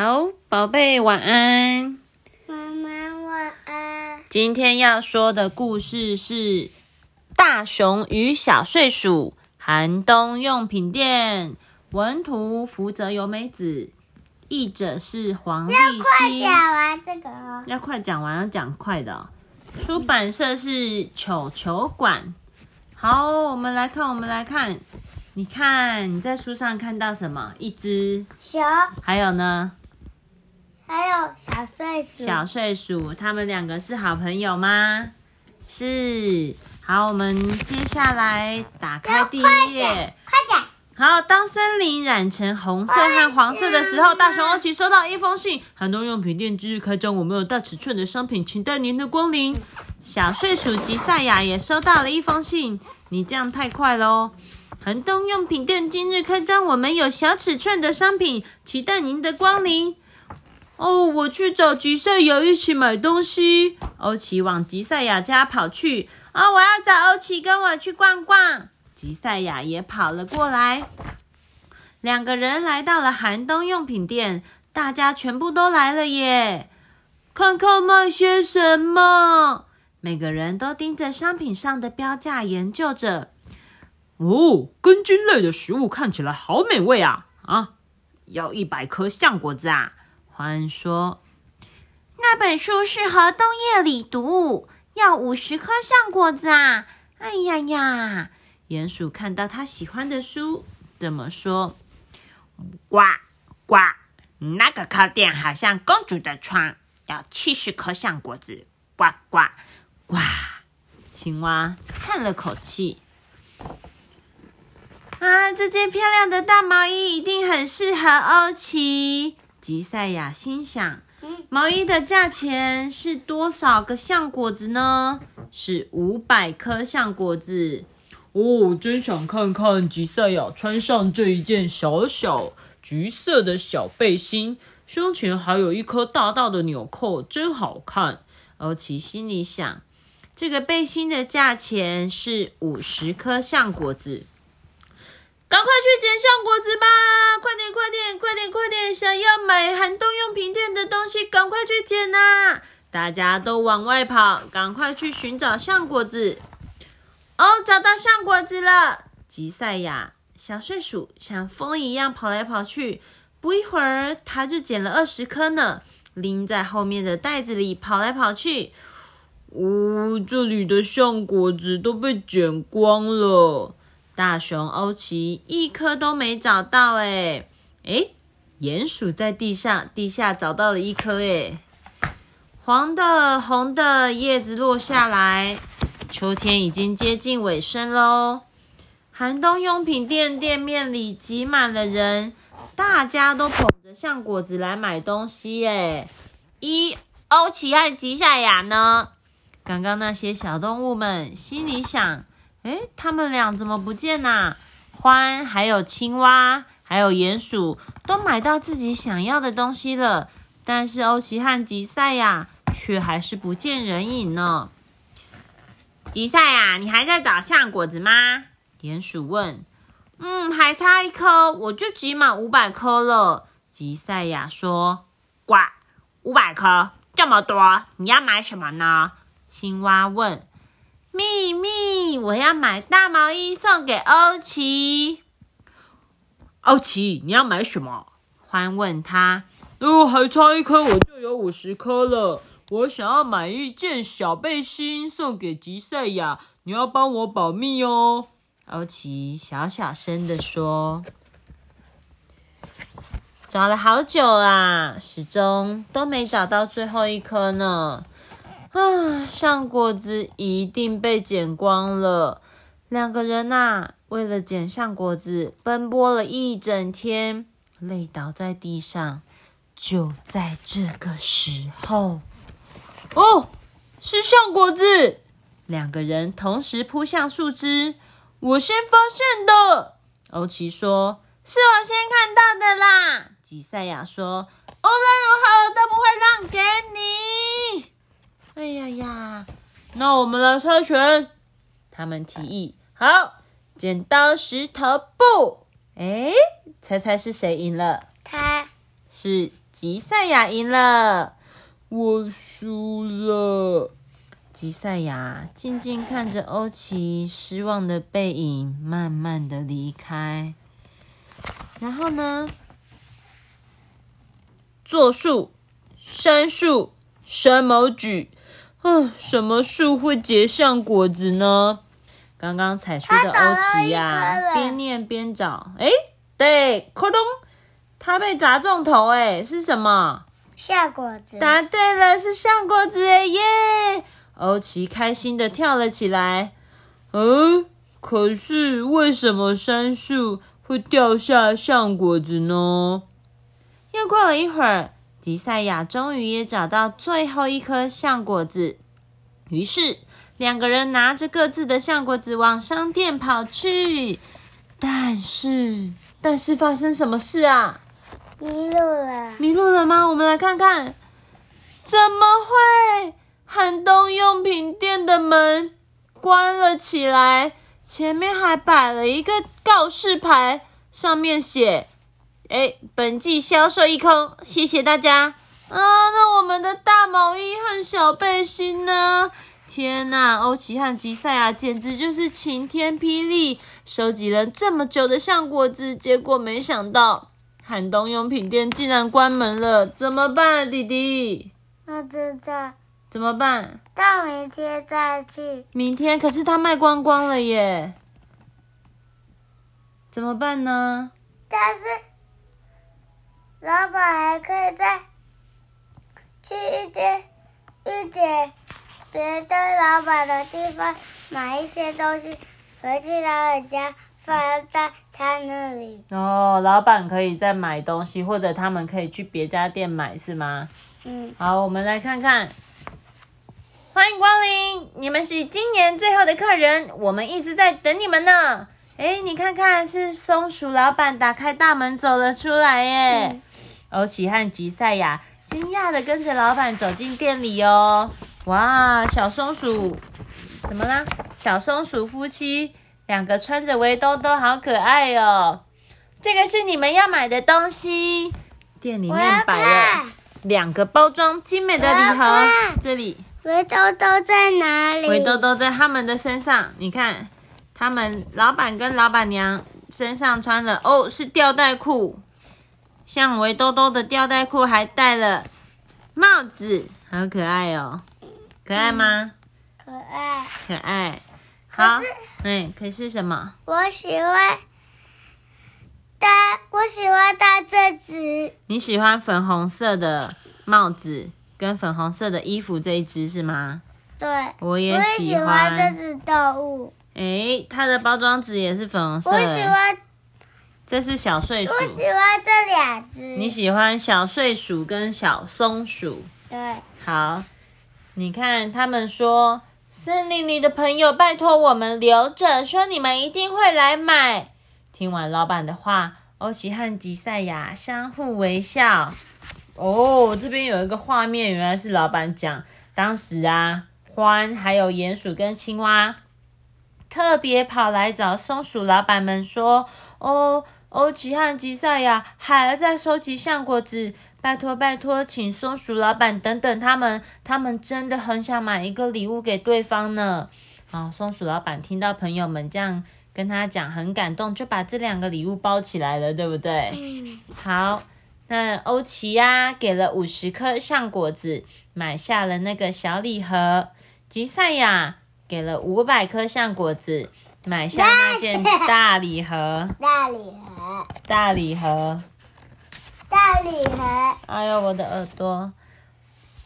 好，宝贝，晚安。妈妈晚安。今天要说的故事是《大熊与小睡鼠》寒冬用品店。文图：福泽由美子，译者是黄立要快新。讲完这个哦。要快讲完，要讲快的哦、出版社是球球馆。好，我们来看，我们来看。你看你在书上看到什么？一只，熊，还有呢？还有小睡鼠。小睡鼠，他们两个是好朋友吗？是。好，我们接下来打开第一页。，快讲。好，当森林染成红色和黄色的时候，大熊欧奇收到一封信：寒冬用品店今日开张，我们有大尺寸的商品，请待您的光临。小睡鼠吉赛亚也收到了一封信，你这样太快喽！寒冬用品店今日开张，我们有小尺寸的商品，期待您的光临。哦，我去找吉赛亚一起买东西。欧奇往吉赛亚家跑去。啊、我要找欧奇跟我去逛逛。吉赛亚也跑了过来。两个人来到了寒冬用品店，大家全部都来了耶！看看卖些什么？每个人都盯着商品上的标价研究着。哦，根茎类的食物看起来好美味啊！啊，要一百颗橡果子啊！欢说：“那本书适合冬夜里读，要五十颗橡果子啊！”哎呀呀！鼹鼠看到他喜欢的书，怎么说：“呱呱，那个靠垫好像公主的床，要七十颗橡果子。”呱呱呱！青蛙叹了口气。啊，这件漂亮的大毛衣一定很适合欧奇。吉赛亚心想：毛衣的价钱是多少个橡果子呢？是五百颗橡果子。哦，真想看看吉赛亚穿上这一件小小橘色的小背心，胸前还有一颗大大的纽扣，真好看。欧奇心里想：这个背心的价钱是五十颗橡果子。赶快去捡橡果子吧！快点，快点，快点，快点！想要买寒冬用品店的东西，赶快去捡呐！大家都往外跑，赶快去寻找橡果子。哦，找到橡果子了！吉赛亚小睡鼠像风一样跑来跑去，不一会儿，它就捡了二十颗呢，拎在后面的袋子里跑来跑去。哦，这里的橡果子都被捡光了。大熊欧奇一颗都没找到哎哎，鼹鼠在地上地下找到了一颗哎，黄的红的叶子落下来，秋天已经接近尾声喽。寒冬用品店店面里挤满了人，大家都捧着橡果子来买东西哎。一欧奇和吉赛亚呢？刚刚那些小动物们心里想。哎，他们俩怎么不见呐、獾、还有青蛙、还有鼹鼠都买到自己想要的东西了，但是欧奇和吉赛亚却还是不见人影呢。吉赛亚，你还在找橡果子吗？鼹鼠问。嗯，还差一颗，我就集满五百颗了。吉赛亚说。呱，五百颗，这么多，你要买什么呢？青蛙问。秘密，我要买大毛衣送给欧奇。欧奇，你要买什么？欢问他。哦，还差一颗，我就有五十颗了。我想要买一件小背心送给吉赛亚，你要帮我保密哦。欧奇小小声的说。找了好久啊，始终都没找到最后一颗呢。啊，橡果子一定被捡光了。两个人呐、为了捡橡果子，奔波了一整天，累倒在地上。就在这个时候，哦，是橡果子！两个人同时扑向树枝。我先发现的，欧奇说：“是我先看到的啦。”吉赛亚说：“无论如何，我都不会让给你。”哎呀呀！那我们来猜拳。他们提议：好，剪刀石头布。哎，猜猜是谁赢了？他是吉赛亚赢了，我输了。吉赛亚静静看着欧奇失望的背影，慢慢的离开。然后呢？坐树、杉树、山毛举，嗯，什么树会结橡果子呢？刚刚采出的欧奇呀，边念边找。哎，对，咕咚，他被砸中头，哎，是什么？橡果子。答对了，是橡果子，耶！欧奇开心的跳了起来。嗯，可是为什么杉树会掉下橡果子呢？又过了一会儿，吉赛亚终于也找到最后一颗橡果子。于是两个人拿着各自的橡果子往商店跑去。但是，但是发生什么事啊？迷路了。迷路了吗？我们来看看。怎么会？寒冬用品店的门关了起来，前面还摆了一个告示牌，上面写：“哎，本季销售一空，谢谢大家。”啊，那我们的大毛衣和小背心呢？天呐，欧奇和吉赛亚简直就是晴天霹雳！收集了这么久的橡果子，结果没想到寒冬用品店竟然关门了，怎么办，弟弟？我知道。怎么办？到明天再去。明天可是他卖光光了耶，怎么办呢？但是老板还可以再去一点一点别的老板的地方买一些东西，回去他的家放在他那里。哦，老板可以再买东西，或者他们可以去别家店买，是吗？嗯。好，我们来看看。欢迎光临，你们是今年最后的客人，我们一直在等你们呢。哎，你看看，是松鼠老板打开大门走了出来耶。欧奇和吉赛亚惊讶的跟着老板走进店里哦。哇，小松鼠怎么啦？小松鼠夫妻两个穿着围兜兜，好可爱哦。这个是你们要买的东西，店里面摆了两个包装精美的礼盒，这里。围兜兜在哪里？围兜兜在他们的身上。你看，他们老板跟老板娘身上穿的哦，是吊带裤。像围兜兜的吊带裤还戴了帽子，好可爱哦！可爱吗？可爱。可爱。好。嗯，可是什么？我喜欢戴，我喜欢戴这只。你喜欢粉红色的帽子？跟粉红色的衣服这一只是吗？对，我也喜欢这只动物。哎，它的包装纸也是粉红色。我喜欢，这是小睡鼠。我喜欢这两只。你喜欢小睡鼠跟小松鼠？对。好，你看他们说，森林里的朋友拜托我们留着，说你们一定会来买。听完老板的话，欧奇和吉赛亚相互微笑。哦，这边有一个画面，原来是老板讲，当时啊，獾还有鼹鼠跟青蛙特别跑来找松鼠老板们说：“哦，欧奇和吉赛亚还在收集橡果子，拜托拜托，请松鼠老板等等他们，他们真的很想买一个礼物给对方呢。”好，松鼠老板听到朋友们这样跟他讲，很感动，就把这两个礼物包起来了，对不对？嗯。好。那欧奇呀，给了五十颗橡果子，买下了那个小礼盒。吉赛亚给了五百颗橡果子，买下那件大礼盒。大礼盒，大礼盒，大礼盒。哎呦，我的耳朵！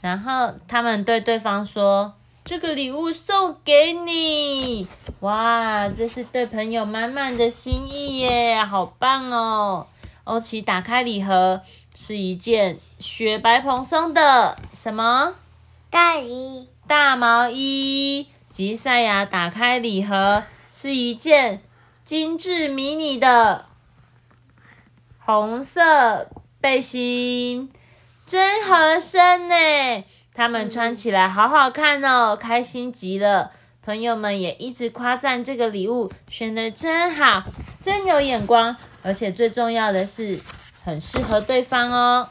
然后他们对对方说：“这个礼物送给你。”哇，这是对朋友满满的心意耶，好棒哦！欧奇打开礼盒，是一件雪白蓬松的什么大衣？大毛衣。吉赛亚打开礼盒，是一件精致迷你的红色背心，真合身呢！他们穿起来好好看哦，开心极了。朋友们也一直夸赞这个礼物选的真好，真有眼光。而且最重要的是，很适合对方哦。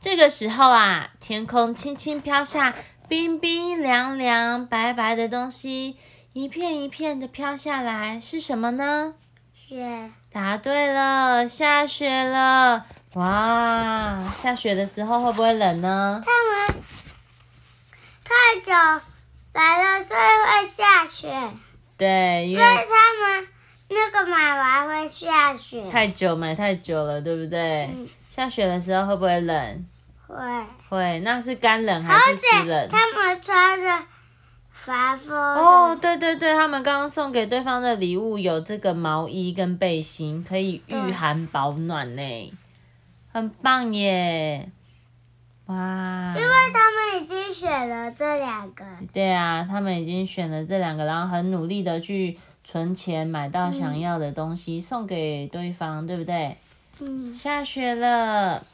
这个时候啊，天空轻轻飘下冰冰凉凉、白白的东西，一片一片的飘下来，是什么呢？雪。答对了，下雪了！哇，下雪的时候会不会冷呢？他们太久来了，所以会下雪。对，因为他们那个买完会下雪。太久买太久了，对不对？下雪的时候会不会冷？会。会，那是干冷还是湿冷？他们穿着哦，对对对，他们刚刚送给对方的礼物有这个毛衣跟背心，可以御寒保暖呢，很棒耶！哇，因为他们已经选了这两个。对啊，他们已经选了这两个，然后很努力的去存钱买到想要的东西送给对方，对不对？嗯。下雪了，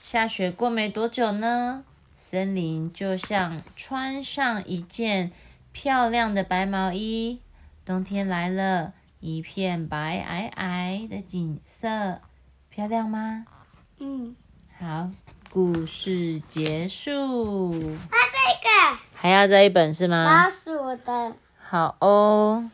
下雪过没多久呢，森林就像穿上一件漂亮的白毛衣，冬天来了，一片白皑皑的景色，漂亮吗？嗯。好。故事结束。啊，这个还要这一本是吗？老鼠的。好哦。